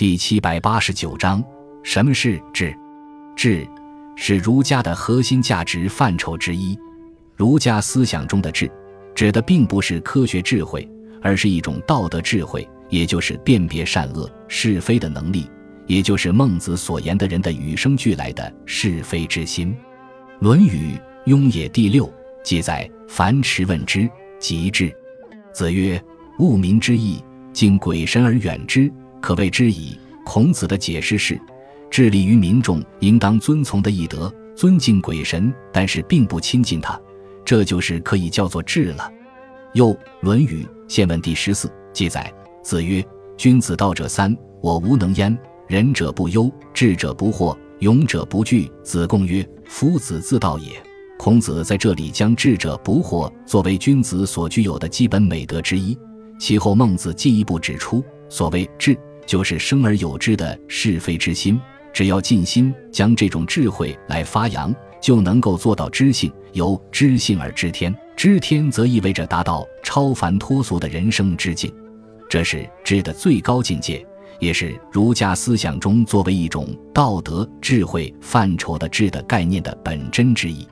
第七百八十九章：什么是智？智是儒家的核心价值范畴之一。儒家思想中的智，指的并不是科学智慧，而是一种道德智慧，也就是辨别善恶是非的能力，也就是孟子所言的人的与生俱来的是非之心。《论语·雍也》第六记载：“樊迟问之，即智。”子曰：“务民之义，敬鬼神而远之，可谓知矣。”孔子的解释是：致力于民众应当遵从的义德，尊敬鬼神，但是并不亲近他，这就是可以叫做智了。又《论语·宪问》第十四记载：“子曰：君子道者三，我无能焉。仁者不忧，智者不惑，勇者不惧。”子贡曰：“夫子自道也。”孔子在这里将智者不惑作为君子所具有的基本美德之一。其后，孟子进一步指出，所谓智，就是生而有之的是非之心。只要尽心将这种智慧来发扬，就能够做到知性。由知性而知天，知天则意味着达到超凡脱俗的人生之境。这是知的最高境界，也是儒家思想中作为一种道德智慧范畴的智的概念的本真之意。